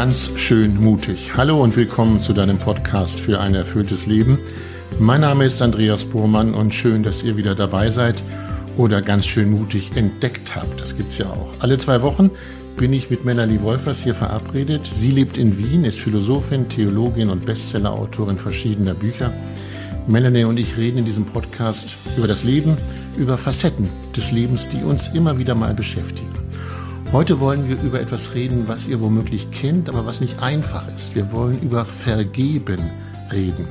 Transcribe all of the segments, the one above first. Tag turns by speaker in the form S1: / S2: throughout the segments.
S1: ganz schön mutig. Hallo und willkommen zu deinem Podcast für ein erfülltes Leben. Mein Name ist Andreas Bohrmann und schön, dass ihr wieder dabei seid oder ganz schön mutig entdeckt habt. Das gibt's ja auch. Alle zwei Wochen bin ich mit Melanie Wolfers hier verabredet. Sie lebt in Wien, ist Philosophin, Theologin und Bestsellerautorin verschiedener Bücher. Melanie und ich reden in diesem Podcast über das Leben, über Facetten des Lebens, die uns immer wieder mal beschäftigen. Heute wollen wir über etwas reden, was ihr womöglich kennt, aber was nicht einfach ist. Wir wollen über Vergeben reden.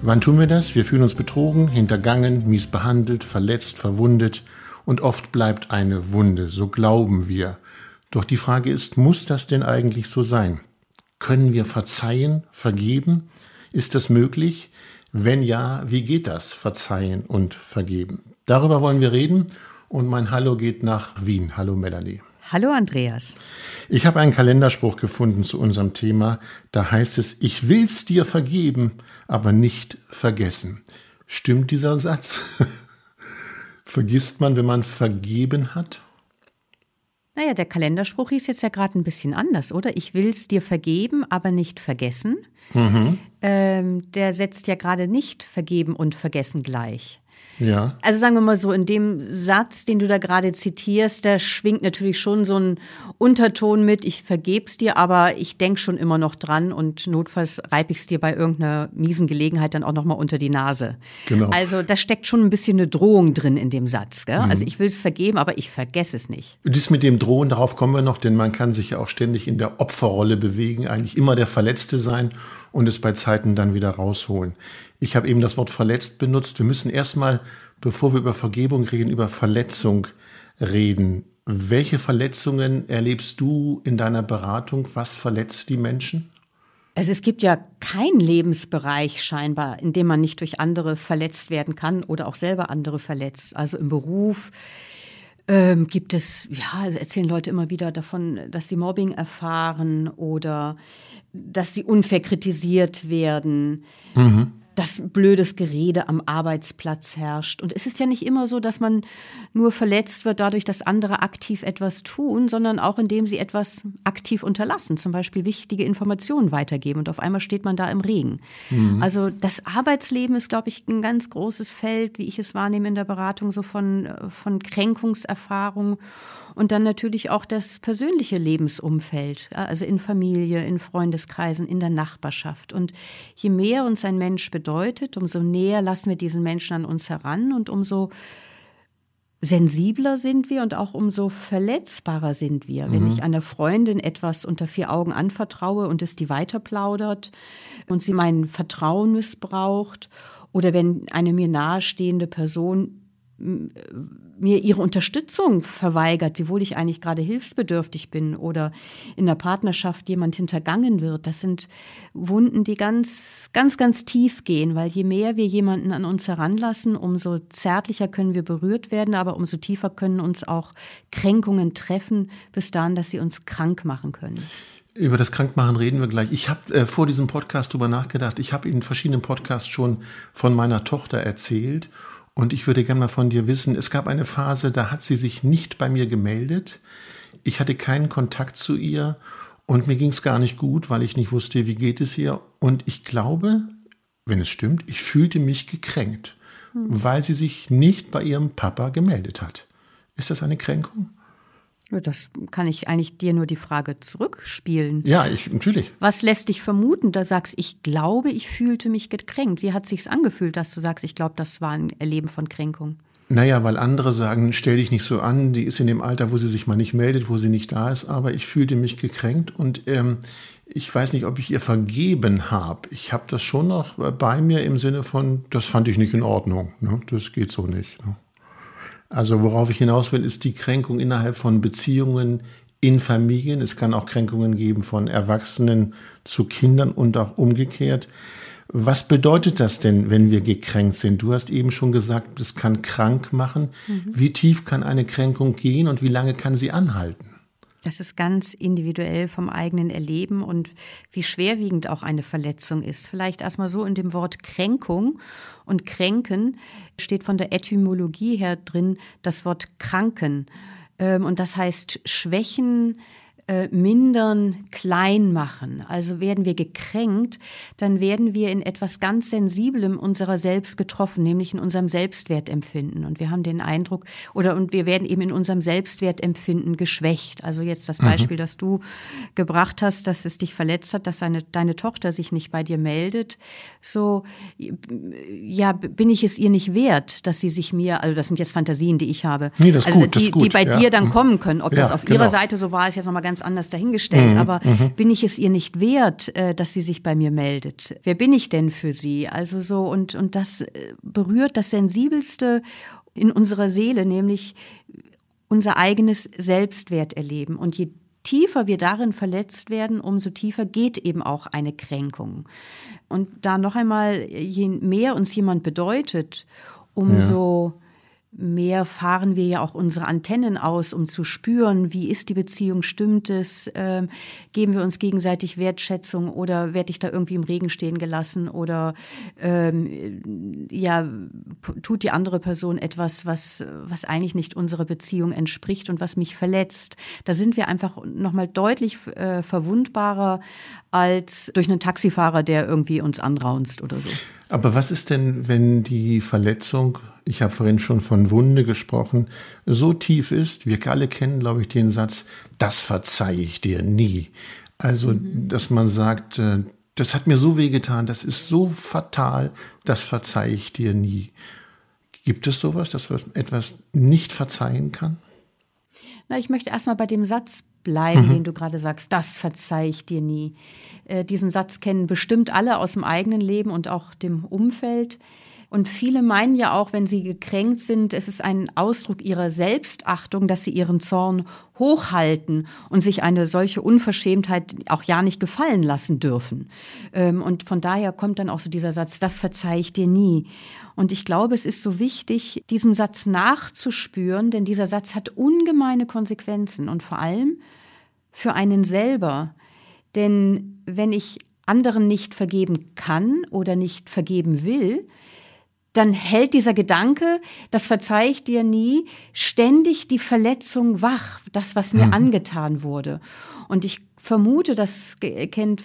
S1: Wann tun wir das? Wir fühlen uns betrogen, hintergangen, mies behandelt, verletzt, verwundet und oft bleibt eine Wunde, so glauben wir. Doch die Frage ist, muss das denn eigentlich so sein? Können wir verzeihen, vergeben? Ist das möglich? Wenn ja, wie geht das, verzeihen und vergeben? Darüber wollen wir reden und mein Hallo geht nach Wien. Hallo Melanie.
S2: Hallo Andreas.
S1: Ich habe einen Kalenderspruch gefunden zu unserem Thema. Da heißt es, ich will's dir vergeben, aber nicht vergessen. Stimmt dieser Satz? Vergisst man, wenn man vergeben hat?
S2: Naja, der Kalenderspruch hieß jetzt ja gerade ein bisschen anders, oder? Ich will's dir vergeben, aber nicht vergessen. Mhm. Ähm, der setzt ja gerade nicht vergeben und vergessen gleich.
S1: Ja.
S2: Also sagen wir mal so, in dem Satz, den du da gerade zitierst, da schwingt natürlich schon so ein Unterton mit, ich vergeb's dir, aber ich denk schon immer noch dran und notfalls reib ich's dir bei irgendeiner miesen Gelegenheit dann auch nochmal unter die Nase.
S1: Genau.
S2: Also da steckt schon ein bisschen eine Drohung drin in dem Satz. Gell? Mhm. Also ich will's vergeben, aber ich vergesse es nicht.
S1: Das mit dem Drohen, darauf kommen wir noch, denn man kann sich ja auch ständig in der Opferrolle bewegen, eigentlich immer der Verletzte sein und es bei Zeiten dann wieder rausholen. Ich habe eben das Wort verletzt benutzt. Wir müssen erstmal, bevor wir über Vergebung reden, über Verletzung reden. Welche Verletzungen erlebst du in deiner Beratung? Was verletzt die Menschen?
S2: Also es gibt ja keinen Lebensbereich scheinbar, in dem man nicht durch andere verletzt werden kann oder auch selber andere verletzt. Also im Beruf ähm, gibt es, ja, erzählen Leute immer wieder davon, dass sie Mobbing erfahren oder dass sie unfair kritisiert werden. Mhm dass blödes Gerede am Arbeitsplatz herrscht. Und es ist ja nicht immer so, dass man nur verletzt wird dadurch, dass andere aktiv etwas tun, sondern auch indem sie etwas aktiv unterlassen, zum Beispiel wichtige Informationen weitergeben und auf einmal steht man da im Regen. Mhm. Also das Arbeitsleben ist, glaube ich, ein ganz großes Feld, wie ich es wahrnehme in der Beratung, so von, von Kränkungserfahrung und dann natürlich auch das persönliche Lebensumfeld, also in Familie, in Freundeskreisen, in der Nachbarschaft. Und je mehr uns ein Mensch bedeutet, umso näher lassen wir diesen Menschen an uns heran und umso sensibler sind wir und auch umso verletzbarer sind wir. Mhm. Wenn ich einer Freundin etwas unter vier Augen anvertraue und es die weiterplaudert und sie mein Vertrauen missbraucht oder wenn eine mir nahestehende Person mir ihre Unterstützung verweigert, wiewohl ich eigentlich gerade hilfsbedürftig bin oder in der Partnerschaft jemand hintergangen wird. Das sind Wunden, die ganz, ganz, ganz tief gehen, weil je mehr wir jemanden an uns heranlassen, umso zärtlicher können wir berührt werden, aber umso tiefer können uns auch Kränkungen treffen, bis dahin, dass sie uns krank machen können.
S1: Über das Krankmachen reden wir gleich. Ich habe äh, vor diesem Podcast darüber nachgedacht. Ich habe in verschiedenen Podcasts schon von meiner Tochter erzählt und ich würde gerne mal von dir wissen, es gab eine Phase, da hat sie sich nicht bei mir gemeldet. Ich hatte keinen Kontakt zu ihr und mir ging es gar nicht gut, weil ich nicht wusste, wie geht es ihr. Und ich glaube, wenn es stimmt, ich fühlte mich gekränkt, hm. weil sie sich nicht bei ihrem Papa gemeldet hat. Ist das eine Kränkung?
S2: Das kann ich eigentlich dir nur die Frage zurückspielen.
S1: Ja, ich, natürlich.
S2: Was lässt dich vermuten? Da sagst ich glaube, ich fühlte mich gekränkt. Wie hat sich's angefühlt, dass du sagst, ich glaube, das war ein Erleben von Kränkung?
S1: Naja, weil andere sagen, stell dich nicht so an, die ist in dem Alter, wo sie sich mal nicht meldet, wo sie nicht da ist, aber ich fühlte mich gekränkt und ähm, ich weiß nicht, ob ich ihr vergeben habe. Ich habe das schon noch bei mir im Sinne von, das fand ich nicht in Ordnung. Ne? Das geht so nicht. Ne? Also worauf ich hinaus will, ist die Kränkung innerhalb von Beziehungen in Familien. Es kann auch Kränkungen geben von Erwachsenen zu Kindern und auch umgekehrt. Was bedeutet das denn, wenn wir gekränkt sind? Du hast eben schon gesagt, es kann krank machen. Mhm. Wie tief kann eine Kränkung gehen und wie lange kann sie anhalten?
S2: Das ist ganz individuell vom eigenen Erleben und wie schwerwiegend auch eine Verletzung ist. Vielleicht erstmal so in dem Wort Kränkung und Kränken steht von der Etymologie her drin das Wort kranken. Ähm, und das heißt Schwächen, äh, mindern, klein machen. Also werden wir gekränkt, dann werden wir in etwas ganz Sensiblem unserer selbst getroffen, nämlich in unserem Selbstwertempfinden. Und wir haben den Eindruck, oder und wir werden eben in unserem Selbstwertempfinden geschwächt. Also jetzt das mhm. Beispiel, mhm. das du gebracht hast, dass es dich verletzt hat, dass deine, deine Tochter sich nicht bei dir meldet. So, ja, bin ich es ihr nicht wert, dass sie sich mir, also das sind jetzt Fantasien, die ich habe,
S1: nee, das
S2: also
S1: gut,
S2: die,
S1: gut,
S2: die bei
S1: ja.
S2: dir dann kommen können. Ob
S1: ja,
S2: das auf
S1: genau.
S2: ihrer Seite so war, ist jetzt nochmal ganz anders dahingestellt.
S1: Mhm,
S2: Aber
S1: mhm.
S2: bin ich es ihr nicht wert, äh, dass sie sich bei mir meldet? Wer bin ich denn für sie? Also so, und, und das äh, berührt das Sensibelste in unserer Seele, nämlich unser eigenes Selbstwerterleben. Und je tiefer wir darin verletzt werden, umso tiefer geht eben auch eine Kränkung. Und da noch einmal, je mehr uns jemand bedeutet, umso ja mehr fahren wir ja auch unsere Antennen aus, um zu spüren, wie ist die Beziehung, stimmt es, ähm, geben wir uns gegenseitig Wertschätzung oder werde ich da irgendwie im Regen stehen gelassen oder ähm, ja, tut die andere Person etwas, was, was eigentlich nicht unserer Beziehung entspricht und was mich verletzt. Da sind wir einfach nochmal deutlich äh, verwundbarer als durch einen Taxifahrer, der irgendwie uns anraunst oder so.
S1: Aber was ist denn, wenn die Verletzung, ich habe vorhin schon von Wunde gesprochen, so tief ist, wir alle kennen, glaube ich, den Satz, das verzeihe ich dir nie. Also, mhm. dass man sagt, äh, das hat mir so wehgetan, das ist so fatal, das verzeihe ich dir nie. Gibt es sowas, dass man etwas nicht verzeihen kann?
S2: Na, ich möchte erstmal bei dem Satz bleiben, mhm. den du gerade sagst, das verzeihe ich dir nie. Äh, diesen Satz kennen bestimmt alle aus dem eigenen Leben und auch dem Umfeld. Und viele meinen ja auch, wenn sie gekränkt sind, es ist ein Ausdruck ihrer Selbstachtung, dass sie ihren Zorn hochhalten und sich eine solche Unverschämtheit auch ja nicht gefallen lassen dürfen. Ähm, und von daher kommt dann auch so dieser Satz, das verzeih ich dir nie. Und ich glaube, es ist so wichtig, diesem Satz nachzuspüren, denn dieser Satz hat ungemeine Konsequenzen und vor allem für einen selber. Denn wenn ich anderen nicht vergeben kann oder nicht vergeben will, dann hält dieser Gedanke, das verzeih ich dir nie, ständig die Verletzung wach, das, was mir mhm. angetan wurde. Und ich vermute, das kennt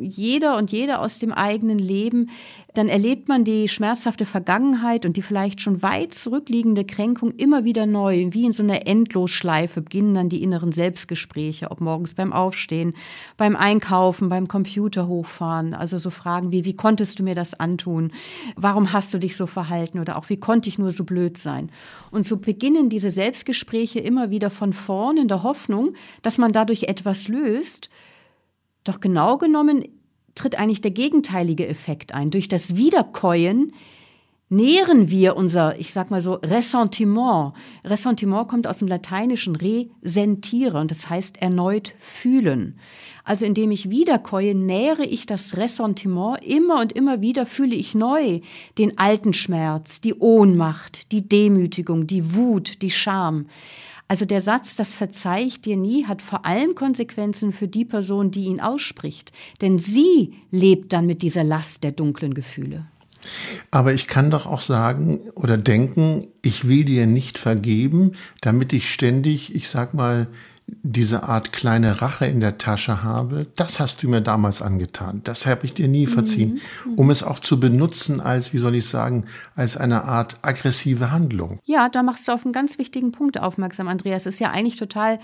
S2: jeder und jede aus dem eigenen Leben, dann erlebt man die schmerzhafte Vergangenheit und die vielleicht schon weit zurückliegende Kränkung immer wieder neu. Wie in so einer Endlosschleife beginnen dann die inneren Selbstgespräche, ob morgens beim Aufstehen, beim Einkaufen, beim Computer hochfahren. Also so Fragen wie, wie konntest du mir das antun? Warum hast du dich so verhalten? Oder auch, wie konnte ich nur so blöd sein? Und so beginnen diese Selbstgespräche immer wieder von vorn in der Hoffnung, dass man dadurch etwas löst. Doch genau genommen tritt eigentlich der gegenteilige Effekt ein. Durch das Wiederkäuen nähren wir unser, ich sag mal so, Ressentiment. Ressentiment kommt aus dem lateinischen resentire und das heißt erneut fühlen. Also indem ich wiederkäue, nähere ich das Ressentiment. Immer und immer wieder fühle ich neu den alten Schmerz, die Ohnmacht, die Demütigung, die Wut, die Scham. Also der Satz, das verzeih ich dir nie, hat vor allem Konsequenzen für die Person, die ihn ausspricht. Denn sie lebt dann mit dieser Last der dunklen Gefühle.
S1: Aber ich kann doch auch sagen oder denken, ich will dir nicht vergeben, damit ich ständig, ich sag mal, diese Art kleine Rache in der Tasche habe, das hast du mir damals angetan. Das habe ich dir nie verziehen, mhm. um es auch zu benutzen als, wie soll ich sagen, als eine Art aggressive Handlung.
S2: Ja, da machst du auf einen ganz wichtigen Punkt aufmerksam, Andreas. Es ist ja eigentlich total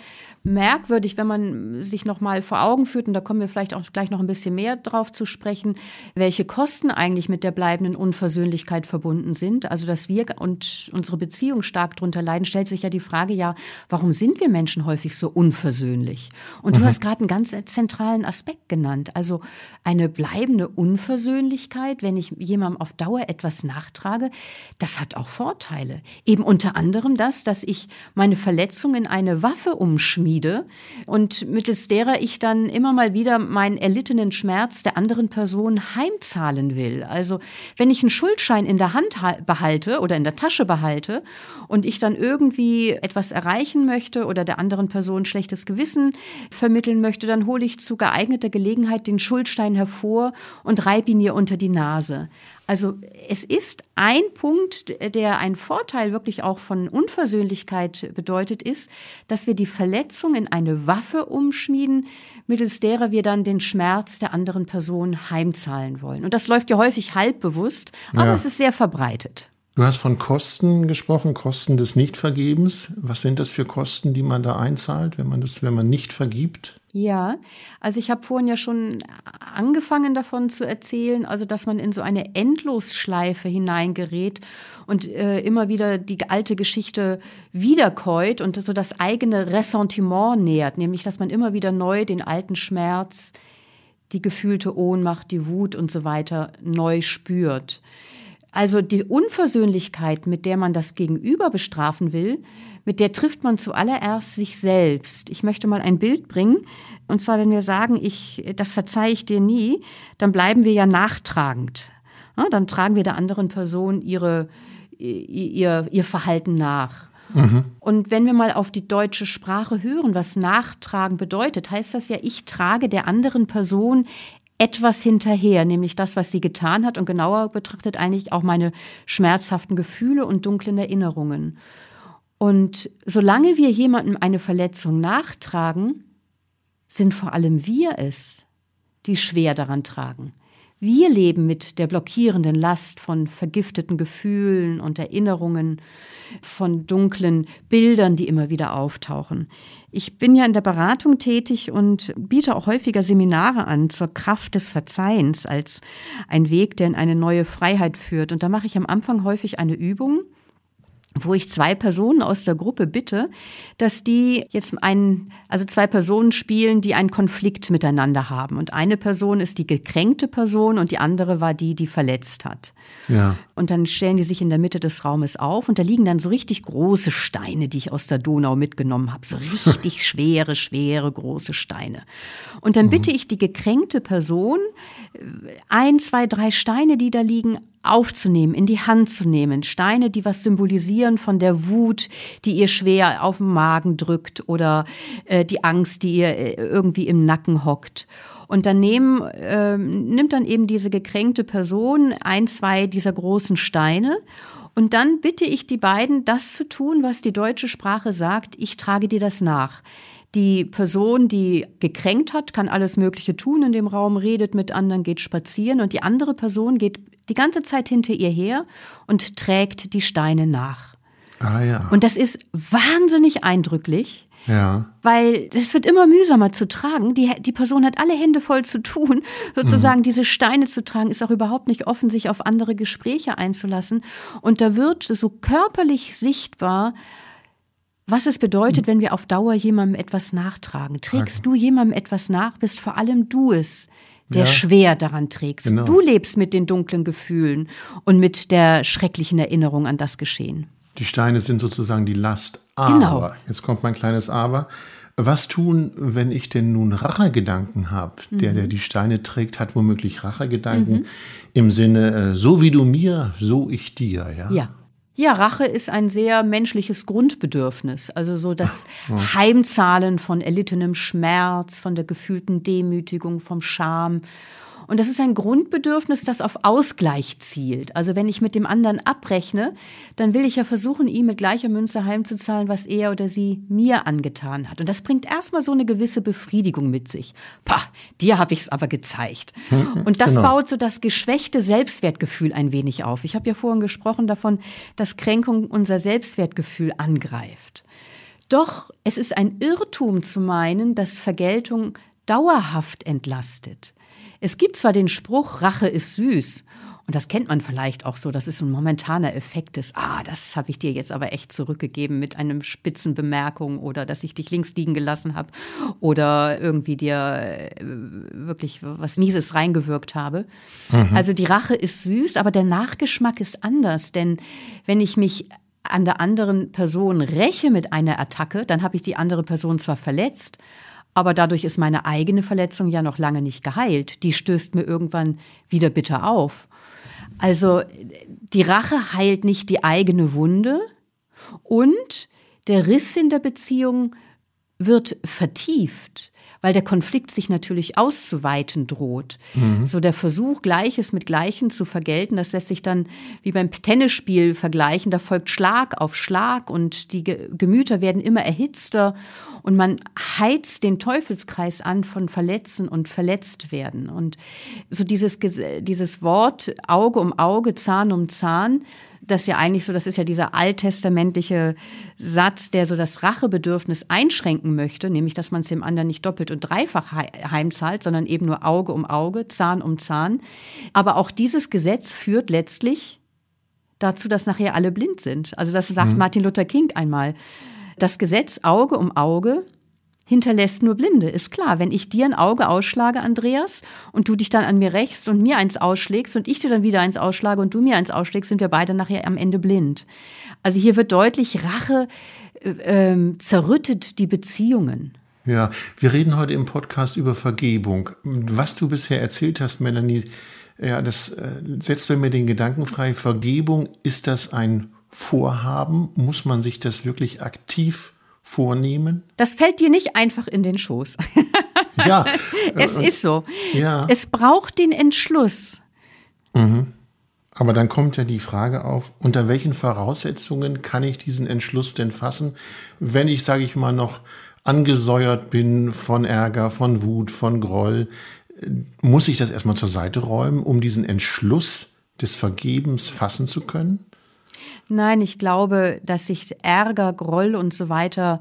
S2: merkwürdig, wenn man sich noch mal vor Augen führt, und da kommen wir vielleicht auch gleich noch ein bisschen mehr drauf zu sprechen, welche Kosten eigentlich mit der bleibenden Unversöhnlichkeit verbunden sind. Also, dass wir und unsere Beziehung stark darunter leiden, stellt sich ja die Frage, ja, warum sind wir Menschen häufig so unversöhnlich. Und du mhm. hast gerade einen ganz zentralen Aspekt genannt. Also eine bleibende Unversöhnlichkeit, wenn ich jemandem auf Dauer etwas nachtrage, das hat auch Vorteile. Eben unter anderem das, dass ich meine Verletzung in eine Waffe umschmiede und mittels derer ich dann immer mal wieder meinen erlittenen Schmerz der anderen Person heimzahlen will. Also wenn ich einen Schuldschein in der Hand behalte oder in der Tasche behalte und ich dann irgendwie etwas erreichen möchte oder der anderen Person ein schlechtes Gewissen vermitteln möchte, dann hole ich zu geeigneter Gelegenheit den Schuldstein hervor und reibe ihn ihr unter die Nase. Also es ist ein Punkt, der ein Vorteil wirklich auch von Unversöhnlichkeit bedeutet, ist, dass wir die Verletzung in eine Waffe umschmieden, mittels derer wir dann den Schmerz der anderen Person heimzahlen wollen. Und das läuft ja häufig halbbewusst, aber ja. es ist sehr verbreitet.
S1: Du hast von Kosten gesprochen, Kosten des Nichtvergebens. Was sind das für Kosten, die man da einzahlt, wenn man das, wenn man nicht vergibt?
S2: Ja, also ich habe vorhin ja schon angefangen davon zu erzählen, also dass man in so eine Endlosschleife hineingerät und äh, immer wieder die alte Geschichte wiederkäut und so das eigene Ressentiment nähert, nämlich dass man immer wieder neu den alten Schmerz, die gefühlte Ohnmacht, die Wut und so weiter neu spürt. Also die Unversöhnlichkeit, mit der man das Gegenüber bestrafen will, mit der trifft man zuallererst sich selbst. Ich möchte mal ein Bild bringen. Und zwar, wenn wir sagen, ich, das verzeihe ich dir nie, dann bleiben wir ja nachtragend. Ja, dann tragen wir der anderen Person ihre, ihr, ihr Verhalten nach. Mhm. Und wenn wir mal auf die deutsche Sprache hören, was Nachtragen bedeutet, heißt das ja, ich trage der anderen Person etwas hinterher, nämlich das, was sie getan hat und genauer betrachtet eigentlich auch meine schmerzhaften Gefühle und dunklen Erinnerungen. Und solange wir jemandem eine Verletzung nachtragen, sind vor allem wir es, die schwer daran tragen. Wir leben mit der blockierenden Last von vergifteten Gefühlen und Erinnerungen, von dunklen Bildern, die immer wieder auftauchen. Ich bin ja in der Beratung tätig und biete auch häufiger Seminare an zur Kraft des Verzeihens als ein Weg, der in eine neue Freiheit führt. Und da mache ich am Anfang häufig eine Übung, wo ich zwei Personen aus der Gruppe bitte, dass die jetzt einen, also zwei Personen spielen, die einen Konflikt miteinander haben. Und eine Person ist die gekränkte Person und die andere war die, die verletzt hat. Ja. Und dann stellen die sich in der Mitte des Raumes auf und da liegen dann so richtig große Steine, die ich aus der Donau mitgenommen habe. So richtig schwere, schwere, große Steine. Und dann bitte ich die gekränkte Person, ein, zwei, drei Steine, die da liegen, aufzunehmen, in die Hand zu nehmen. Steine, die was symbolisieren von der Wut, die ihr schwer auf den Magen drückt oder äh, die Angst, die ihr äh, irgendwie im Nacken hockt. Und daneben äh, nimmt dann eben diese gekränkte Person ein, zwei dieser großen Steine und dann bitte ich die beiden, das zu tun, was die deutsche Sprache sagt, ich trage dir das nach. Die Person, die gekränkt hat, kann alles Mögliche tun in dem Raum, redet mit anderen, geht spazieren und die andere Person geht die ganze Zeit hinter ihr her und trägt die Steine nach. Ah ja. Und das ist wahnsinnig eindrücklich. Ja. Weil es wird immer mühsamer zu tragen. Die, die Person hat alle Hände voll zu tun. Sozusagen mhm. diese Steine zu tragen, ist auch überhaupt nicht offen, sich auf andere Gespräche einzulassen. Und da wird so körperlich sichtbar, was es bedeutet, wenn wir auf Dauer jemandem etwas nachtragen. Trägst okay. du jemandem etwas nach, bist vor allem du es, der ja. schwer daran trägst. Genau. Du lebst mit den dunklen Gefühlen und mit der schrecklichen Erinnerung an das Geschehen.
S1: Die Steine sind sozusagen die Last. Aber, genau. jetzt kommt mein kleines Aber. Was tun, wenn ich denn nun Rachegedanken habe? Mhm. Der, der die Steine trägt, hat womöglich Rachegedanken mhm. im Sinne, äh, so wie du mir, so ich dir. Ja.
S2: ja. Ja, Rache ist ein sehr menschliches Grundbedürfnis. Also so das Heimzahlen von erlittenem Schmerz, von der gefühlten Demütigung, vom Scham. Und das ist ein Grundbedürfnis, das auf Ausgleich zielt. Also wenn ich mit dem anderen abrechne, dann will ich ja versuchen, ihm mit gleicher Münze heimzuzahlen, was er oder sie mir angetan hat. Und das bringt erstmal so eine gewisse Befriedigung mit sich. Pah, dir habe ich es aber gezeigt. Und das genau. baut so das geschwächte Selbstwertgefühl ein wenig auf. Ich habe ja vorhin gesprochen davon, dass Kränkung unser Selbstwertgefühl angreift. Doch es ist ein Irrtum zu meinen, dass Vergeltung dauerhaft entlastet. Es gibt zwar den Spruch, Rache ist süß. Und das kennt man vielleicht auch so, dass es so ein momentaner Effekt ist. Ah, das habe ich dir jetzt aber echt zurückgegeben mit einem spitzen Bemerkung oder dass ich dich links liegen gelassen habe oder irgendwie dir äh, wirklich was Mieses reingewirkt habe. Mhm. Also die Rache ist süß, aber der Nachgeschmack ist anders. Denn wenn ich mich an der anderen Person räche mit einer Attacke, dann habe ich die andere Person zwar verletzt, aber dadurch ist meine eigene Verletzung ja noch lange nicht geheilt. Die stößt mir irgendwann wieder bitter auf. Also die Rache heilt nicht die eigene Wunde und der Riss in der Beziehung wird vertieft, weil der Konflikt sich natürlich auszuweiten droht. Mhm. So der Versuch, Gleiches mit Gleichen zu vergelten, das lässt sich dann wie beim Tennisspiel vergleichen. Da folgt Schlag auf Schlag und die Gemüter werden immer erhitzter und man heizt den Teufelskreis an von Verletzen und verletzt werden. Und so dieses, dieses Wort Auge um Auge, Zahn um Zahn, das ja eigentlich so, das ist ja dieser alttestamentliche Satz, der so das Rachebedürfnis einschränken möchte, nämlich, dass man es dem anderen nicht doppelt und dreifach heimzahlt, sondern eben nur Auge um Auge, Zahn um Zahn. Aber auch dieses Gesetz führt letztlich dazu, dass nachher alle blind sind. Also das sagt mhm. Martin Luther King einmal. Das Gesetz Auge um Auge hinterlässt nur Blinde. Ist klar, wenn ich dir ein Auge ausschlage, Andreas, und du dich dann an mir rächst und mir eins ausschlägst und ich dir dann wieder eins ausschlage und du mir eins ausschlägst, sind wir beide nachher am Ende blind. Also hier wird deutlich, Rache äh, ähm, zerrüttet die Beziehungen.
S1: Ja, wir reden heute im Podcast über Vergebung. Was du bisher erzählt hast, Melanie, ja, das äh, setzt bei mir den Gedanken frei. Vergebung, ist das ein Vorhaben? Muss man sich das wirklich aktiv vornehmen?
S2: Das fällt dir nicht einfach in den Schoß. ja. es ist so. Ja. Es braucht den Entschluss.
S1: Mhm. Aber dann kommt ja die Frage auf, unter welchen Voraussetzungen kann ich diesen Entschluss denn fassen, wenn ich, sage ich mal, noch angesäuert bin von Ärger, von Wut, von Groll, muss ich das erstmal zur Seite räumen, um diesen Entschluss des Vergebens fassen zu können?
S2: Nein, ich glaube, dass sich Ärger, Groll und so weiter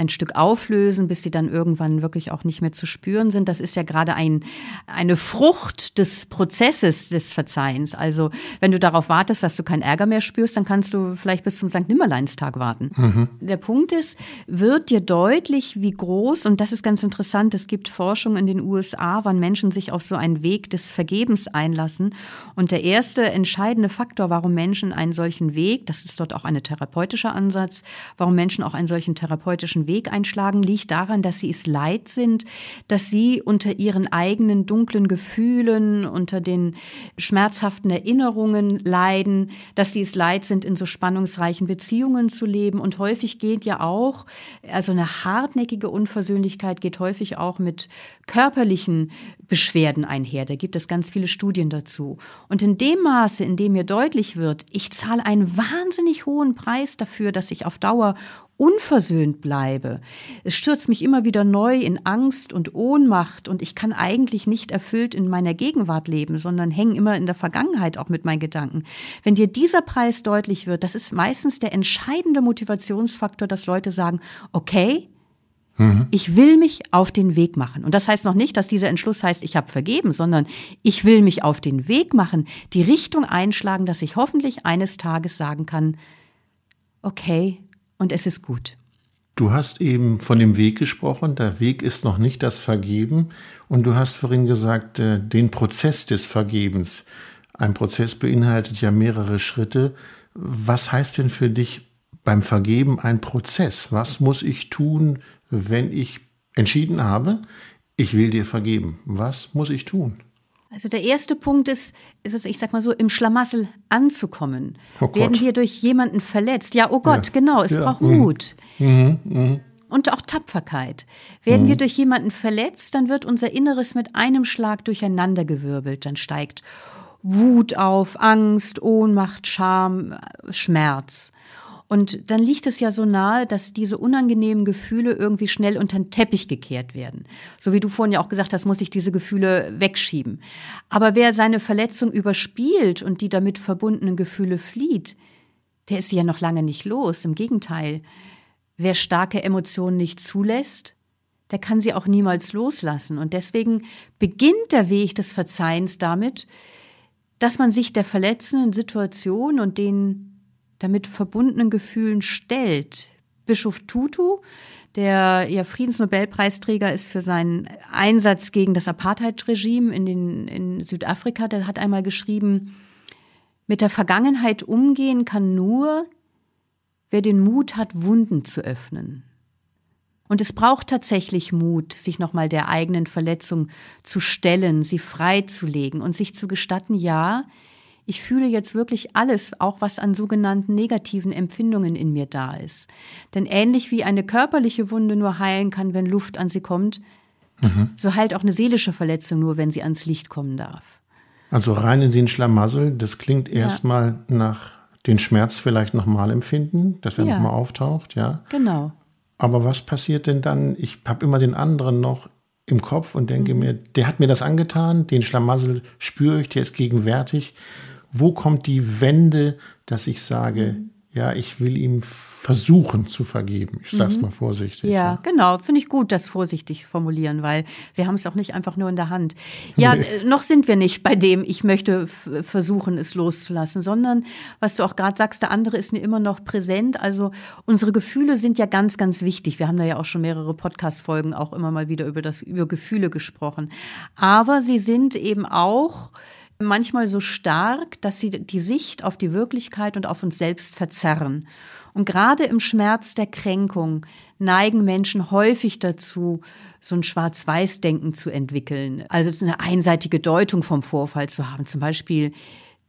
S2: ein Stück auflösen, bis sie dann irgendwann wirklich auch nicht mehr zu spüren sind. Das ist ja gerade ein, eine Frucht des Prozesses des Verzeihens. Also wenn du darauf wartest, dass du keinen Ärger mehr spürst, dann kannst du vielleicht bis zum St. Nimmerleinstag warten. Mhm. Der Punkt ist, wird dir deutlich, wie groß, und das ist ganz interessant, es gibt Forschung in den USA, wann Menschen sich auf so einen Weg des Vergebens einlassen. Und der erste entscheidende Faktor, warum Menschen einen solchen Weg, das ist dort auch ein therapeutischer Ansatz, warum Menschen auch einen solchen therapeutischen falschen Weg einschlagen, liegt daran, dass sie es leid sind, dass sie unter ihren eigenen dunklen Gefühlen, unter den schmerzhaften Erinnerungen leiden, dass sie es leid sind, in so spannungsreichen Beziehungen zu leben. Und häufig geht ja auch, also eine hartnäckige Unversöhnlichkeit geht häufig auch mit körperlichen Beschwerden einher. Da gibt es ganz viele Studien dazu. Und in dem Maße, in dem mir deutlich wird, ich zahle einen wahnsinnig hohen Preis dafür, dass ich auf Dauer unversöhnt bleibe. Es stürzt mich immer wieder neu in Angst und Ohnmacht und ich kann eigentlich nicht erfüllt in meiner Gegenwart leben, sondern hänge immer in der Vergangenheit auch mit meinen Gedanken. Wenn dir dieser Preis deutlich wird, das ist meistens der entscheidende Motivationsfaktor, dass Leute sagen, okay, mhm. ich will mich auf den Weg machen. Und das heißt noch nicht, dass dieser Entschluss heißt, ich habe vergeben, sondern ich will mich auf den Weg machen, die Richtung einschlagen, dass ich hoffentlich eines Tages sagen kann, okay, und es ist gut.
S1: Du hast eben von dem Weg gesprochen. Der Weg ist noch nicht das Vergeben. Und du hast vorhin gesagt, äh, den Prozess des Vergebens. Ein Prozess beinhaltet ja mehrere Schritte. Was heißt denn für dich beim Vergeben ein Prozess? Was muss ich tun, wenn ich entschieden habe, ich will dir vergeben? Was muss ich tun?
S2: Also der erste Punkt ist, ich sag mal so, im Schlamassel anzukommen. Oh Werden wir durch jemanden verletzt? Ja, oh Gott, ja. genau, es ja. braucht mhm. Mut. Mhm. Mhm. Und auch Tapferkeit. Werden wir mhm. durch jemanden verletzt, dann wird unser Inneres mit einem Schlag durcheinandergewirbelt. Dann steigt Wut auf, Angst, Ohnmacht, Scham, Schmerz. Und dann liegt es ja so nahe, dass diese unangenehmen Gefühle irgendwie schnell unter den Teppich gekehrt werden. So wie du vorhin ja auch gesagt hast, muss ich diese Gefühle wegschieben. Aber wer seine Verletzung überspielt und die damit verbundenen Gefühle flieht, der ist sie ja noch lange nicht los. Im Gegenteil. Wer starke Emotionen nicht zulässt, der kann sie auch niemals loslassen. Und deswegen beginnt der Weg des Verzeihens damit, dass man sich der verletzenden Situation und den damit verbundenen Gefühlen stellt. Bischof Tutu, der ja Friedensnobelpreisträger ist für seinen Einsatz gegen das Apartheid-Regime in, in Südafrika, der hat einmal geschrieben, mit der Vergangenheit umgehen kann nur, wer den Mut hat, Wunden zu öffnen. Und es braucht tatsächlich Mut, sich nochmal der eigenen Verletzung zu stellen, sie freizulegen und sich zu gestatten, ja, Ich fühle jetzt wirklich alles, auch was an sogenannten negativen Empfindungen in mir da ist. Denn ähnlich wie eine körperliche Wunde nur heilen kann, wenn Luft an sie kommt, mhm. so heilt auch eine seelische Verletzung nur, wenn sie ans Licht kommen darf.
S1: Also rein in den Schlamassel, das klingt ja. erstmal nach den Schmerz vielleicht nochmal empfinden, dass er ja. nochmal auftaucht, ja.
S2: Genau.
S1: Aber was passiert denn dann? Ich habe immer den anderen noch im Kopf und denke mhm. mir, der hat mir das angetan, den Schlamassel spüre ich, der ist gegenwärtig. Wo kommt die Wende, dass ich sage, mhm. ja, ich will ihm versuchen zu vergeben. Ich sage es mhm. mal vorsichtig.
S2: Ja, ja. genau. Finde ich gut, das vorsichtig formulieren, weil wir haben es auch nicht einfach nur in der Hand. Ja, nee. Äh, noch sind wir nicht bei dem, ich möchte versuchen, es loszulassen, sondern, was du auch gerade sagst, der andere ist mir immer noch präsent. Also unsere Gefühle sind ja ganz, ganz wichtig. Wir haben da ja auch schon mehrere Podcast-Folgen auch immer mal wieder über das, über Gefühle gesprochen. Aber sie sind eben auch manchmal so stark, dass sie die Sicht auf die Wirklichkeit und auf uns selbst verzerren. Und gerade im Schmerz der Kränkung neigen Menschen häufig dazu, so ein Schwarz-Weiß-Denken zu entwickeln. Also eine einseitige Deutung vom Vorfall zu haben. Zum Beispiel,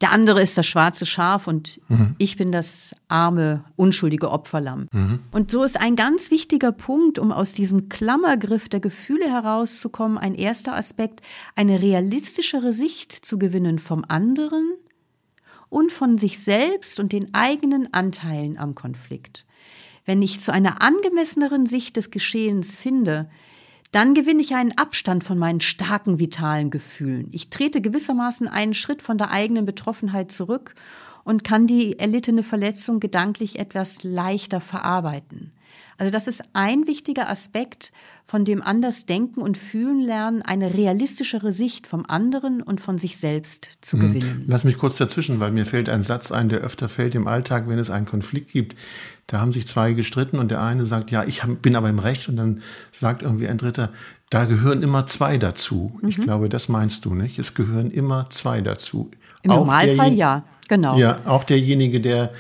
S2: der andere ist das schwarze Schaf und mhm. ich bin das arme, unschuldige Opferlamm. Mhm. Und so ist ein ganz wichtiger Punkt, um aus diesem Klammergriff der Gefühle herauszukommen, ein erster Aspekt, eine realistischere Sicht zu gewinnen vom anderen und von sich selbst und den eigenen Anteilen am Konflikt. Wenn ich zu einer angemesseneren Sicht des Geschehens finde, dann gewinne ich einen Abstand von meinen starken vitalen Gefühlen. Ich trete gewissermaßen einen Schritt von der eigenen Betroffenheit zurück und kann die erlittene Verletzung gedanklich etwas leichter verarbeiten. Also das ist ein wichtiger Aspekt, von dem anders denken und fühlen lernen, eine realistischere Sicht vom anderen und von sich selbst zu mhm. gewinnen.
S1: Lass mich kurz dazwischen, weil mir fällt ein Satz ein, der öfter fällt im Alltag, wenn es einen Konflikt gibt. Da haben sich zwei gestritten und der eine sagt, ja, ich bin aber im Recht und dann sagt irgendwie ein Dritter, da gehören immer zwei dazu. Mhm. Ich glaube, das meinst du, nicht? Es gehören immer zwei dazu.
S2: Im Auch Normalfall ja, genau.
S1: Ja, auch derjenige, der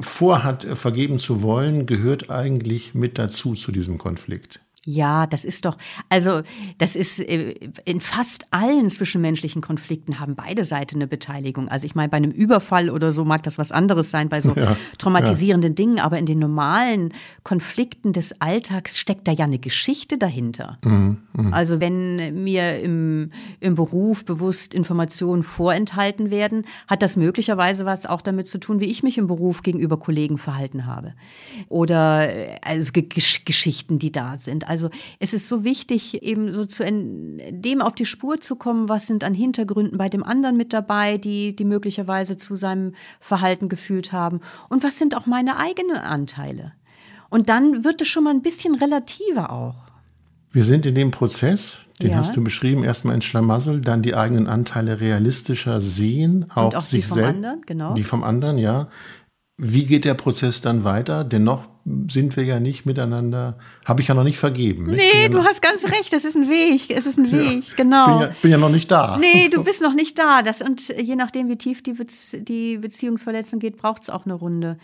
S1: vorhat, vergeben zu wollen, gehört eigentlich mit dazu zu diesem Konflikt.
S2: Ja, das ist doch, also das ist äh, in fast allen zwischenmenschlichen Konflikten haben beide Seiten eine Beteiligung. Also ich meine, bei einem Überfall oder so mag das was anderes sein, bei so ja, traumatisierenden ja. Dingen, aber in den normalen Konflikten des Alltags steckt da ja eine Geschichte dahinter. Mhm, mh. Also wenn mir im, im Beruf bewusst Informationen vorenthalten werden, hat das möglicherweise was auch damit zu tun, wie ich mich im Beruf gegenüber Kollegen verhalten habe. Oder äh, also Geschichten, die da sind. Also es ist so wichtig, eben so zu dem auf die Spur zu kommen, was sind an Hintergründen bei dem anderen mit dabei, die, die möglicherweise zu seinem Verhalten gefühlt haben. Und was sind auch meine eigenen Anteile? Und dann wird es schon mal ein bisschen relativer auch.
S1: Wir sind in dem Prozess, den ja. hast du beschrieben, erstmal in Schlamassel, dann die eigenen Anteile realistischer sehen, auch, auch sich selbst. Genau. Die vom anderen, ja. Wie geht der Prozess dann weiter? Denn noch sind wir ja nicht miteinander, habe ich ja noch nicht vergeben.
S2: Nicht? Nee, du hast ganz recht, das ist ein Weg, es ist ein Weg, ja, genau.
S1: Bin ja, bin ja noch nicht da.
S2: Nee, du bist noch nicht da. Das, und je nachdem, wie tief die, Bezie die Beziehungsverletzung geht, braucht es auch eine Runde.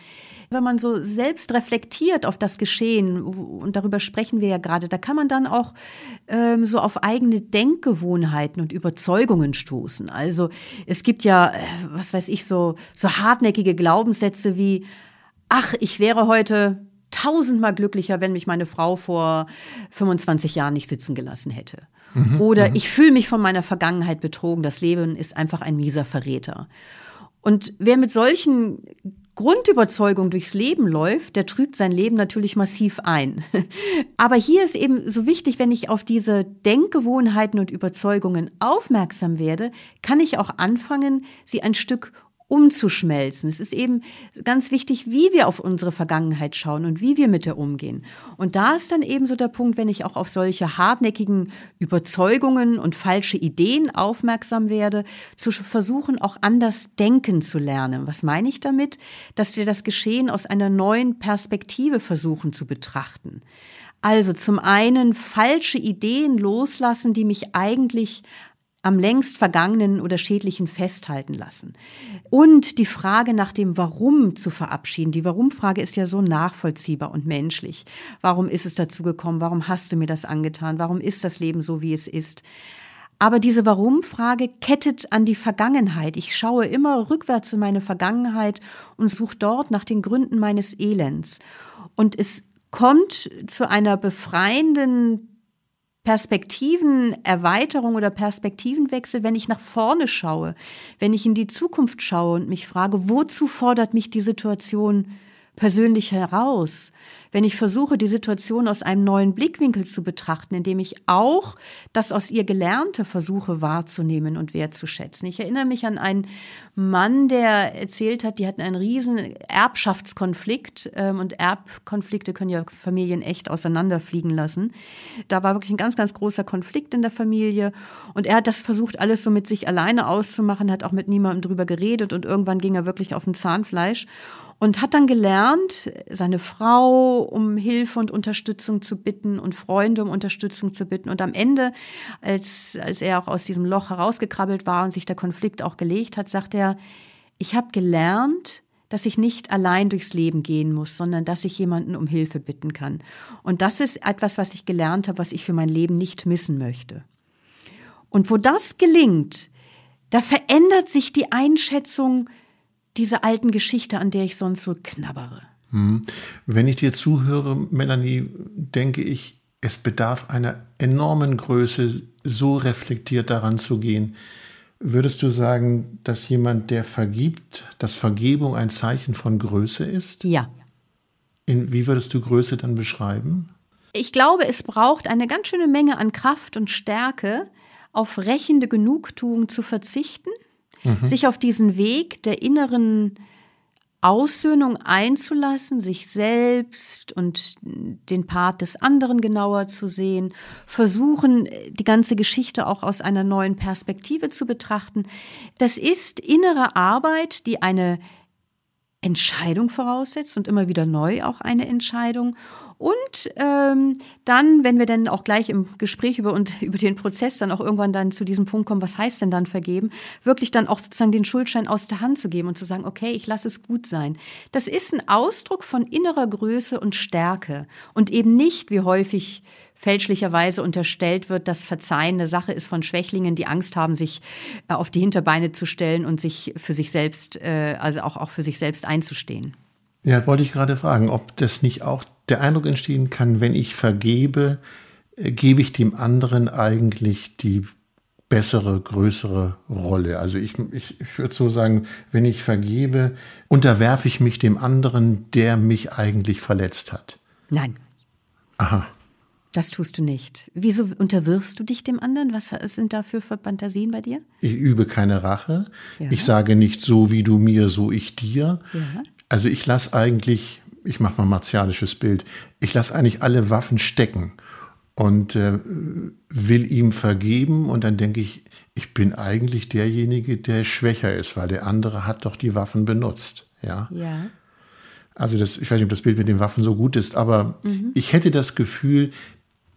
S2: Wenn man so selbst reflektiert auf das Geschehen, und darüber sprechen wir ja gerade, da kann man dann auch ähm, so auf eigene Denkgewohnheiten und Überzeugungen stoßen. Also es gibt ja, äh, was weiß ich, so, so hartnäckige Glaubenssätze wie, ach, ich wäre heute tausendmal glücklicher, wenn mich meine Frau vor 25 Jahren nicht sitzen gelassen hätte. Mhm, Oder mhm. ich fühle mich von meiner Vergangenheit betrogen. Das Leben ist einfach ein mieser Verräter. Und wer mit solchen Grundüberzeugungen durchs Leben läuft, der trübt sein Leben natürlich massiv ein. Aber hier ist eben so wichtig, wenn ich auf diese Denkgewohnheiten und Überzeugungen aufmerksam werde, kann ich auch anfangen, sie ein Stück umzuschmelzen. Es ist eben ganz wichtig, wie wir auf unsere Vergangenheit schauen und wie wir mit der umgehen. Und da ist dann eben so der Punkt, wenn ich auch auf solche hartnäckigen Überzeugungen und falsche Ideen aufmerksam werde, zu versuchen, auch anders denken zu lernen. Was meine ich damit? Dass wir das Geschehen aus einer neuen Perspektive versuchen zu betrachten. Also zum einen falsche Ideen loslassen, die mich eigentlich am längst vergangenen oder schädlichen festhalten lassen. Und die Frage nach dem Warum zu verabschieden. Die Warum-Frage ist ja so nachvollziehbar und menschlich. Warum ist es dazu gekommen? Warum hast du mir das angetan? Warum ist das Leben so, wie es ist? Aber diese Warum-Frage kettet an die Vergangenheit. Ich schaue immer rückwärts in meine Vergangenheit und suche dort nach den Gründen meines Elends. Und es kommt zu einer befreienden Perspektivenerweiterung oder Perspektivenwechsel, wenn ich nach vorne schaue, wenn ich in die Zukunft schaue und mich frage, wozu fordert mich die Situation persönlich heraus? Wenn ich versuche, die Situation aus einem neuen Blickwinkel zu betrachten, indem ich auch das aus ihr Gelernte versuche wahrzunehmen und wertzuschätzen. Ich erinnere mich an einen Mann, der erzählt hat, die hatten einen riesen Erbschaftskonflikt ähm, und Erbkonflikte können ja Familien echt auseinanderfliegen lassen. Da war wirklich ein ganz, ganz großer Konflikt in der Familie und er hat das versucht, alles so mit sich alleine auszumachen, hat auch mit niemandem drüber geredet und irgendwann ging er wirklich auf ein Zahnfleisch und hat dann gelernt, seine Frau um Hilfe und Unterstützung zu bitten und Freunde um Unterstützung zu bitten. Und am Ende, als, als er auch aus diesem Loch herausgekrabbelt war und sich der Konflikt auch gelegt hat, sagt er, ich habe gelernt, dass ich nicht allein durchs Leben gehen muss, sondern dass ich jemanden um Hilfe bitten kann. Und das ist etwas, was ich gelernt habe, was ich für mein Leben nicht missen möchte. Und wo das gelingt, da verändert sich die Einschätzung diese alten Geschichte, an der ich sonst so knabbere.
S1: Hm. Wenn ich dir zuhöre, Melanie, denke ich, es bedarf einer enormen Größe, so reflektiert daran zu gehen. Würdest du sagen, dass jemand, der vergibt, dass Vergebung ein Zeichen von Größe ist?
S2: Ja.
S1: In, wie würdest du Größe dann beschreiben?
S2: Ich glaube, es braucht eine ganz schöne Menge an Kraft und Stärke, auf rächende Genugtuung zu verzichten mhm. sich auf diesen Weg der inneren Aussöhnung einzulassen, sich selbst und den Part des anderen genauer zu sehen, versuchen, die ganze Geschichte auch aus einer neuen Perspektive zu betrachten. Das ist innere Arbeit, die eine Entscheidung voraussetzt und immer wieder neu auch eine Entscheidung. Und ähm, dann, wenn wir dann auch gleich im Gespräch über, und über den Prozess dann auch irgendwann dann zu diesem Punkt kommen, was heißt denn dann vergeben, wirklich dann auch sozusagen den Schuldschein aus der Hand zu geben und zu sagen, okay, ich lasse es gut sein. Das ist ein Ausdruck von innerer Größe und Stärke und eben nicht, wie häufig fälschlicherweise unterstellt wird, dass Verzeihen eine Sache ist von Schwächlingen, die Angst haben, sich äh, auf die Hinterbeine zu stellen und sich für sich selbst, äh, also auch, auch für sich selbst einzustehen.
S1: Ja, wollte ich gerade fragen, ob das nicht auch der Eindruck entstehen kann, wenn ich vergebe, äh, gebe ich dem anderen eigentlich die bessere, größere Rolle. Also ich, ich, ich würde so sagen, wenn ich vergebe, unterwerfe ich mich dem anderen, der mich eigentlich verletzt hat.
S2: Nein.
S1: Aha.
S2: Das tust du nicht. Wieso unterwirfst du dich dem anderen? Was sind da für Fantasien bei dir?
S1: Ich übe keine Rache. Ja. Ich sage nicht so wie du mir, so ich dir. Ja. Also ich lasse eigentlich ich mache mal ein martialisches Bild, ich lasse eigentlich alle Waffen stecken und äh, will ihm vergeben und dann denke ich, ich bin eigentlich derjenige, der schwächer ist, weil der andere hat doch die Waffen benutzt. Ja.
S2: ja.
S1: Also das, ich weiß nicht, ob das Bild mit den Waffen so gut ist, aber mhm. ich hätte das Gefühl,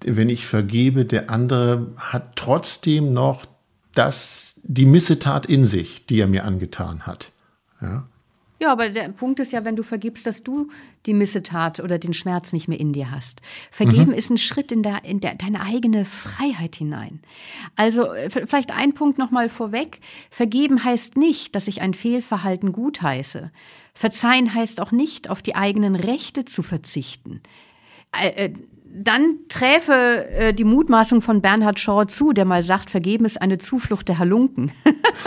S1: wenn ich vergebe, der andere hat trotzdem noch das, die Missetat in sich, die er mir angetan hat. Ja.
S2: Ja, aber der Punkt ist ja, wenn du vergibst, dass du die Missetat oder den Schmerz nicht mehr in dir hast. Vergeben mhm. ist ein Schritt in, der, in der, deine eigene Freiheit hinein. Also äh, vielleicht ein Punkt nochmal vorweg. Vergeben heißt nicht, dass ich ein Fehlverhalten gutheiße. Verzeihen heißt auch nicht, auf die eigenen Rechte zu verzichten. Äh, äh dann träfe äh, die Mutmaßung von Bernhard Shaw zu, der mal sagt, vergeben ist eine Zuflucht der Halunken.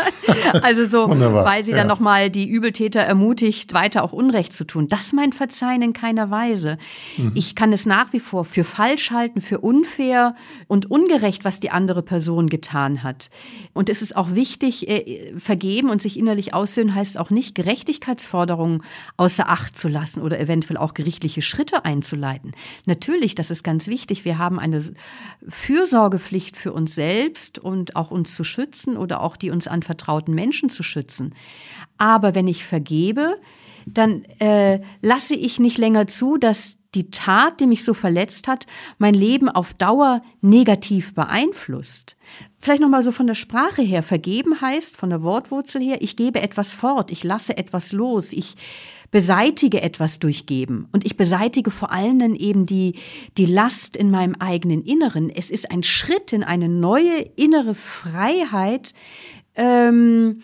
S2: also so, weil sie ja. dann nochmal die Übeltäter ermutigt, weiter auch Unrecht zu tun. Das meint Verzeihen in keiner Weise. Mhm. Ich kann es nach wie vor für falsch halten, für unfair und ungerecht, was die andere Person getan hat. Und es ist auch wichtig, äh, vergeben und sich innerlich aussöhnen heißt auch nicht, Gerechtigkeitsforderungen außer Acht zu lassen oder eventuell auch gerichtliche Schritte einzuleiten. Natürlich, das ist ist ganz wichtig. Wir haben eine Fürsorgepflicht für uns selbst und auch uns zu schützen oder auch die uns anvertrauten Menschen zu schützen. Aber wenn ich vergebe, dann äh, lasse ich nicht länger zu, dass die Tat, die mich so verletzt hat, mein Leben auf Dauer negativ beeinflusst. Vielleicht nochmal so von der Sprache her. Vergeben heißt, von der Wortwurzel her, ich gebe etwas fort, ich lasse etwas los, ich beseitige etwas durchgeben. Und ich beseitige vor allem eben die, die Last in meinem eigenen Inneren. Es ist ein Schritt in eine neue innere Freiheit, ähm,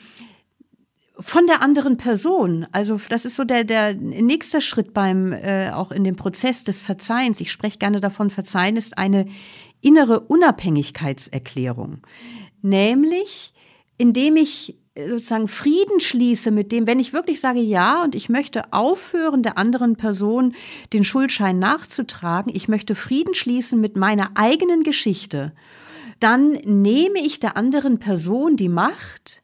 S2: von der anderen Person. Also das ist so der, der nächste Schritt beim, äh, auch in dem Prozess des Verzeihens. Ich spreche gerne davon, Verzeihen ist eine innere Unabhängigkeitserklärung. Nämlich, indem ich äh, sozusagen Frieden schließe mit dem, wenn ich wirklich sage ja und ich möchte aufhören, der anderen Person den Schuldschein nachzutragen, ich möchte Frieden schließen mit meiner eigenen Geschichte, dann nehme ich der anderen Person die Macht,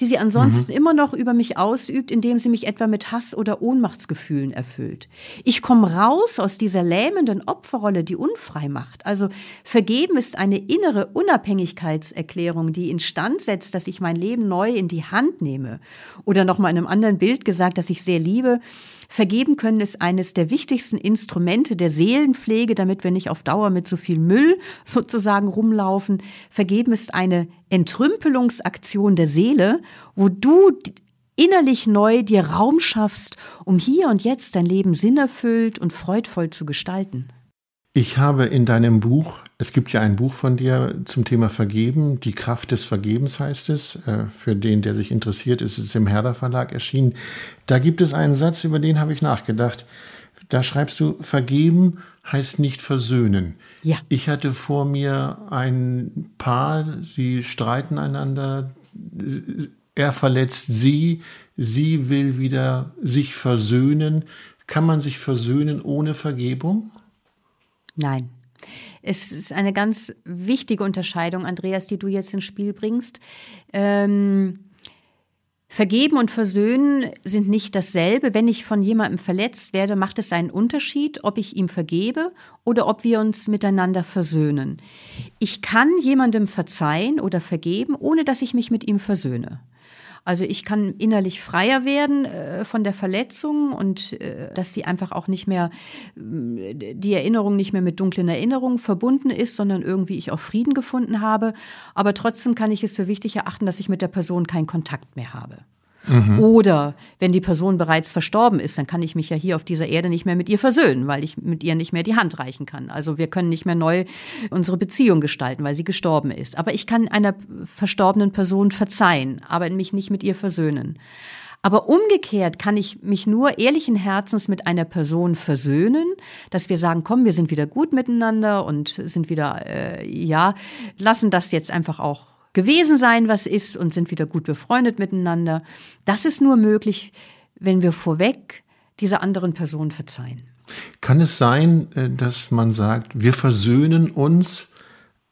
S2: die sie ansonsten mhm. immer noch über mich ausübt, indem sie mich etwa mit Hass oder Ohnmachtsgefühlen erfüllt. Ich komme raus aus dieser lähmenden Opferrolle, die unfrei macht. Also vergeben ist eine innere Unabhängigkeitserklärung, die instand setzt, dass ich mein Leben neu in die Hand nehme. Oder nochmal in einem anderen Bild gesagt, dass ich sehr liebe, Vergeben können ist eines der wichtigsten Instrumente der Seelenpflege, damit wir nicht auf Dauer mit so viel Müll sozusagen rumlaufen. Vergeben ist eine Entrümpelungsaktion der Seele, wo du innerlich neu dir Raum schaffst, um hier und jetzt dein Leben sinnerfüllt und freudvoll zu gestalten.
S1: Ich habe in deinem Buch, es gibt ja ein Buch von dir zum Thema Vergeben, die Kraft des Vergebens heißt es. Äh, für den, der sich interessiert, ist es im Herder Verlag erschienen. Da gibt es einen Satz, über den habe ich nachgedacht. Da schreibst du, vergeben heißt nicht versöhnen. Ja. Ich hatte vor mir ein Paar, sie streiten einander, er verletzt sie, sie will wieder sich versöhnen. Kann man sich versöhnen ohne Vergebung?
S2: Nein. Es ist eine ganz wichtige Unterscheidung, Andreas, die du jetzt ins Spiel bringst. Ähm, Vergeben und versöhnen sind nicht dasselbe. Wenn ich von jemandem verletzt werde, macht es einen Unterschied, ob ich ihm vergebe oder ob wir uns miteinander versöhnen. Ich kann jemandem verzeihen oder vergeben, ohne dass ich mich mit ihm versöhne. Also ich kann innerlich freier werden äh, von der Verletzung und äh, dass sie einfach auch nicht mehr, äh, die Erinnerung nicht mehr mit dunklen Erinnerungen verbunden ist, sondern irgendwie ich auch Frieden gefunden habe. Aber trotzdem kann ich es für wichtig erachten, dass ich mit der Person keinen Kontakt mehr habe. Mhm. Oder wenn die Person bereits verstorben ist, dann kann ich mich ja hier auf dieser Erde nicht mehr mit ihr versöhnen, weil ich mit ihr nicht mehr die Hand reichen kann. Also wir können nicht mehr neu unsere Beziehung gestalten, weil sie gestorben ist. Aber ich kann einer verstorbenen Person verzeihen, aber mich nicht mit ihr versöhnen. Aber umgekehrt kann ich mich nur ehrlichen Herzens mit einer Person versöhnen, dass wir sagen, komm, wir sind wieder gut miteinander und sind wieder, äh, ja, lassen das jetzt einfach auch gewesen sein, was ist und sind wieder gut befreundet miteinander. Das ist nur möglich, wenn wir vorweg dieser anderen Person verzeihen.
S1: Kann es sein, äh, dass man sagt, wir versöhnen uns,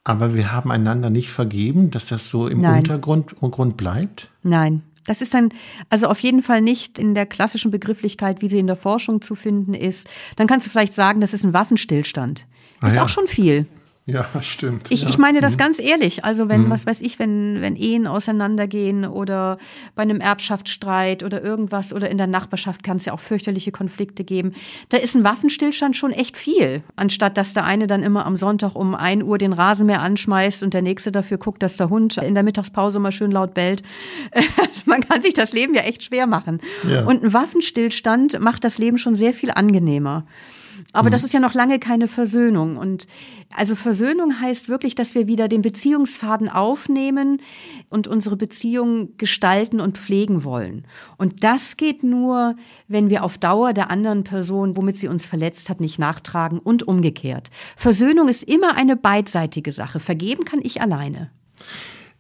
S1: aber wir haben einander nicht vergeben, dass das so im Nein. Untergrund Grund bleibt?
S2: Nein. Das ist dann also auf jeden Fall nicht in der klassischen Begrifflichkeit, wie sie in der Forschung zu finden ist. Dann kannst du vielleicht sagen, das ist ein Waffenstillstand. Ah, ist ja. auch schon viel.
S1: Ja, stimmt.
S2: Ich,
S1: ja.
S2: ich meine das mhm. ganz ehrlich. Also wenn, mhm. was weiß ich, wenn, wenn Ehen auseinandergehen oder bei einem Erbschaftsstreit oder irgendwas oder in der Nachbarschaft kann es ja auch fürchterliche Konflikte geben. Da ist ein Waffenstillstand schon echt viel. Anstatt dass der eine dann immer am Sonntag um ein Uhr den Rasenmäher anschmeißt und der nächste dafür guckt, dass der Hund in der Mittagspause mal schön laut bellt. Also man kann sich das Leben ja echt schwer machen. Ja. Und ein Waffenstillstand macht das Leben schon sehr viel angenehmer. Aber mhm. das ist ja noch lange keine Versöhnung. Und also Versöhnung heißt wirklich, dass wir wieder den Beziehungsfaden aufnehmen und unsere Beziehung gestalten und pflegen wollen. Und das geht nur, wenn wir auf Dauer der anderen Person, womit sie uns verletzt hat, nicht nachtragen und umgekehrt. Versöhnung ist immer eine beidseitige Sache. Vergeben kann ich alleine.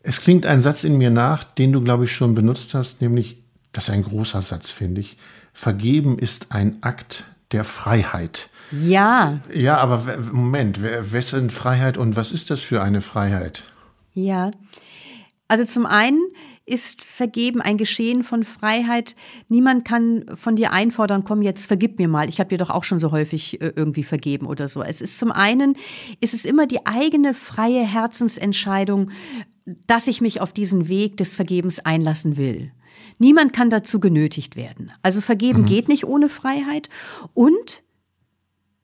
S1: Es klingt ein Satz in mir nach, den du, glaube ich, schon benutzt hast, nämlich, das ist ein großer Satz, finde ich. Vergeben ist ein Akt der Freiheit.
S2: Ja.
S1: Ja, aber Moment, wessen Freiheit und was ist das für eine Freiheit?
S2: Ja. Also zum einen ist Vergeben ein Geschehen von Freiheit. Niemand kann von dir einfordern, komm jetzt, vergib mir mal. Ich habe dir doch auch schon so häufig äh, irgendwie vergeben oder so. Es ist zum einen, ist es immer die eigene freie Herzensentscheidung, dass ich mich auf diesen Weg des Vergebens einlassen will. Niemand kann dazu genötigt werden. Also vergeben mhm. geht nicht ohne Freiheit. Und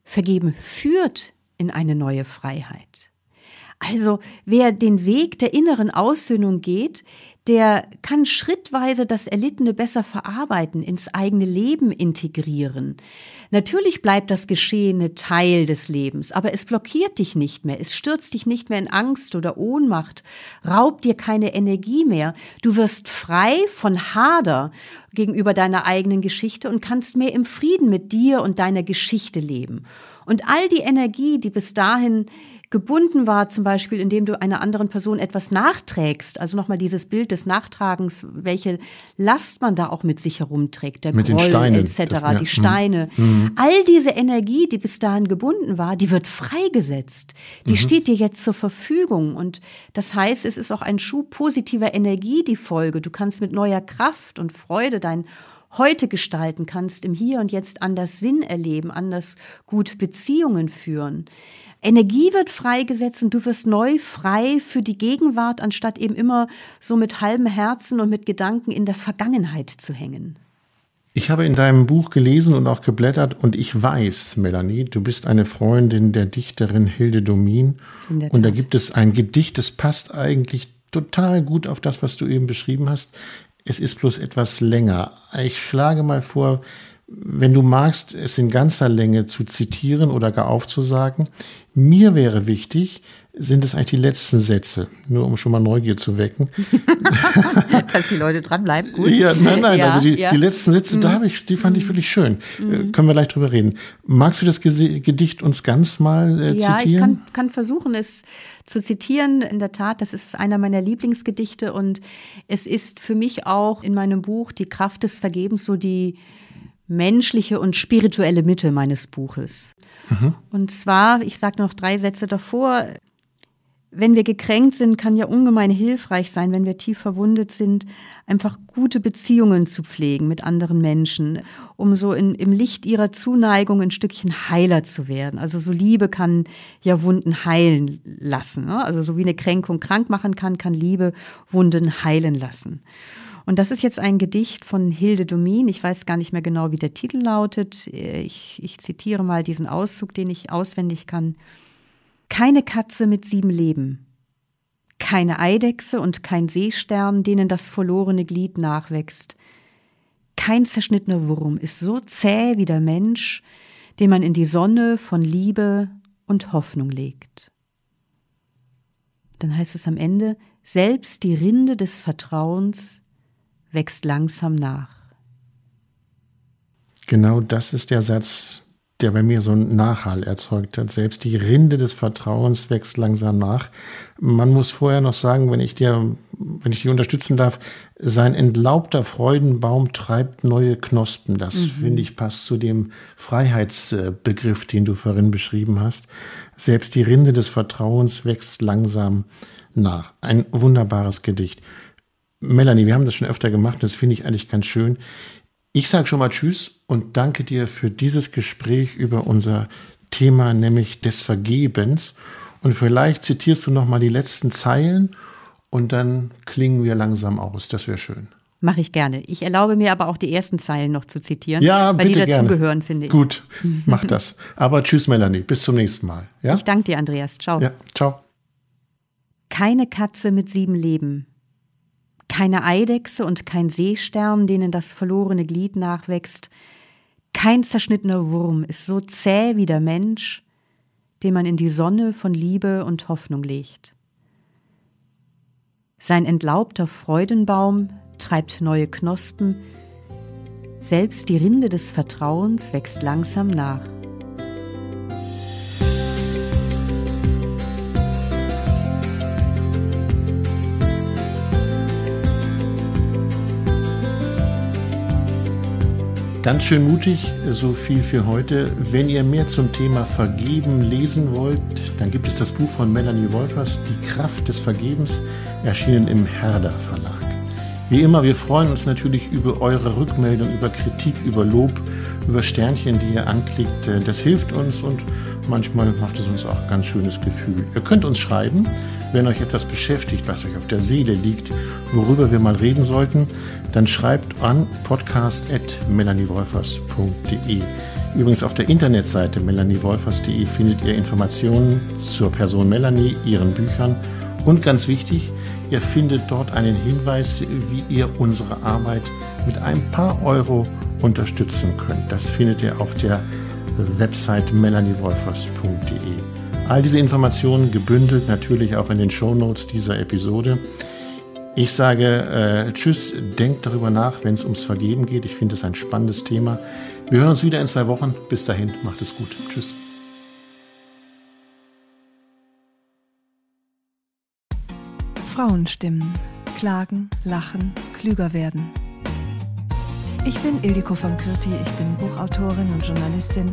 S2: Vergeben führt in eine neue Freiheit. Also wer den Weg der inneren Aussöhnung geht, der kann schrittweise das Erlittene besser verarbeiten, ins eigene Leben integrieren. Natürlich bleibt das Geschehene Teil des Lebens, aber es blockiert dich nicht mehr, es stürzt dich nicht mehr in Angst oder Ohnmacht, raubt dir keine Energie mehr. Du wirst frei von Hader gegenüber deiner eigenen Geschichte und kannst mehr im Frieden mit dir und deiner Geschichte leben. Und all die Energie, die bis dahin gebunden war, zum Beispiel, indem du einer anderen Person etwas nachträgst, also nochmal dieses Bild des Nachtragens, welche Last man da auch mit sich herumträgt, der
S1: mit
S2: Groll
S1: Steinen,
S2: etc.,
S1: das, ja.
S2: die Steine. Mhm. All diese Energie, die bis dahin gebunden war, die wird freigesetzt. Die mhm. steht dir jetzt zur Verfügung. Und das heißt, es ist auch ein Schub positiver Energie die Folge. Du kannst mit neuer Kraft und Freude dein heute gestalten kannst, im Hier und Jetzt anders Sinn erleben, anders gut Beziehungen führen. Energie wird freigesetzt und du wirst neu frei für die Gegenwart, anstatt eben immer so mit halbem Herzen und mit Gedanken in der Vergangenheit zu hängen.
S1: Ich habe in deinem Buch gelesen und auch geblättert und ich weiß, Melanie, du bist eine Freundin der Dichterin Hilde Domin. Und da gibt es ein Gedicht, das passt eigentlich total gut auf das, was du eben beschrieben hast. Es ist bloß etwas länger. Ich schlage mal vor, wenn du magst, es in ganzer Länge zu zitieren oder gar aufzusagen. Mir wäre wichtig, sind es eigentlich die letzten Sätze, nur um schon mal Neugier zu wecken.
S2: Dass die Leute dranbleiben, gut.
S1: Ja, nein, nein, ja, also die, ja. die letzten Sätze, mhm. da habe ich, die fand ich mhm. wirklich schön. Mhm. Können wir gleich drüber reden. Magst du das Gedicht uns ganz mal äh,
S2: ja,
S1: zitieren? Ja,
S2: ich kann, kann versuchen, es zu zitieren. In der Tat, das ist einer meiner Lieblingsgedichte und es ist für mich auch in meinem Buch Die Kraft des Vergebens so die menschliche und spirituelle Mitte meines Buches. Mhm. Und zwar, ich sage noch drei Sätze davor, wenn wir gekränkt sind, kann ja ungemein hilfreich sein, wenn wir tief verwundet sind, einfach gute Beziehungen zu pflegen mit anderen Menschen, um so in, im Licht ihrer Zuneigung ein Stückchen heiler zu werden. Also so Liebe kann ja Wunden heilen lassen. Ne? Also so wie eine Kränkung krank machen kann, kann Liebe Wunden heilen lassen. Und das ist jetzt ein Gedicht von Hilde Domin. Ich weiß gar nicht mehr genau, wie der Titel lautet. Ich, ich zitiere mal diesen Auszug, den ich auswendig kann. Keine Katze mit sieben Leben. Keine Eidechse und kein Seestern, denen das verlorene Glied nachwächst. Kein zerschnittener Wurm ist so zäh wie der Mensch, den man in die Sonne von Liebe und Hoffnung legt. Dann heißt es am Ende, selbst die Rinde des Vertrauens wächst langsam nach.
S1: Genau das ist der Satz, der bei mir so einen Nachhall erzeugt hat. Selbst die Rinde des Vertrauens wächst langsam nach. Man muss vorher noch sagen, wenn ich dir, wenn ich dich unterstützen darf, sein entlaubter Freudenbaum treibt neue Knospen. Das mhm. finde ich passt zu dem Freiheitsbegriff, den du vorhin beschrieben hast. Selbst die Rinde des Vertrauens wächst langsam nach. Ein wunderbares Gedicht. Melanie, wir haben das schon öfter gemacht, das finde ich eigentlich ganz schön. Ich sage schon mal Tschüss und danke dir für dieses Gespräch über unser Thema, nämlich des Vergebens. Und vielleicht zitierst du noch mal die letzten Zeilen und dann klingen wir langsam aus. Das wäre schön.
S2: Mache ich gerne. Ich erlaube mir aber auch die ersten Zeilen noch zu zitieren,
S1: ja,
S2: weil die dazugehören, finde ich.
S1: Gut, mach das. Aber tschüss, Melanie. Bis zum nächsten Mal. Ja?
S2: Ich danke dir, Andreas. Ciao.
S1: Ja, ciao.
S2: Keine Katze mit sieben Leben keine Eidechse und kein Seestern, denen das verlorene Glied nachwächst, kein zerschnittener Wurm ist so zäh wie der Mensch, den man in die Sonne von Liebe und Hoffnung legt. Sein entlaubter Freudenbaum treibt neue Knospen, selbst die Rinde des Vertrauens wächst langsam nach.
S1: Ganz schön mutig, so viel für heute. Wenn ihr mehr zum Thema Vergeben lesen wollt, dann gibt es das Buch von Melanie Wolfers, Die Kraft des Vergebens, erschienen im Herder Verlag. Wie immer, wir freuen uns natürlich über eure Rückmeldung, über Kritik, über Lob, über Sternchen, die ihr anklickt. Das hilft uns und manchmal macht es uns auch ein ganz schönes Gefühl. Ihr könnt uns schreiben wenn euch etwas beschäftigt, was euch auf der Seele liegt, worüber wir mal reden sollten, dann schreibt an podcast.melaniewolfers.de. Übrigens auf der Internetseite melaniewolfers.de findet ihr Informationen zur Person Melanie, ihren Büchern und ganz wichtig, ihr findet dort einen Hinweis, wie ihr unsere Arbeit mit ein paar Euro unterstützen könnt. Das findet ihr auf der Website melaniewolfers.de. All diese Informationen gebündelt natürlich auch in den Shownotes dieser Episode. Ich sage äh, Tschüss, denkt darüber nach, wenn es ums Vergeben geht. Ich finde es ein spannendes Thema. Wir hören uns wieder in zwei Wochen. Bis dahin, macht es gut. Tschüss.
S3: Frauenstimmen. Klagen, lachen, klüger werden. Ich bin Ildiko von Kürti, ich bin Buchautorin und Journalistin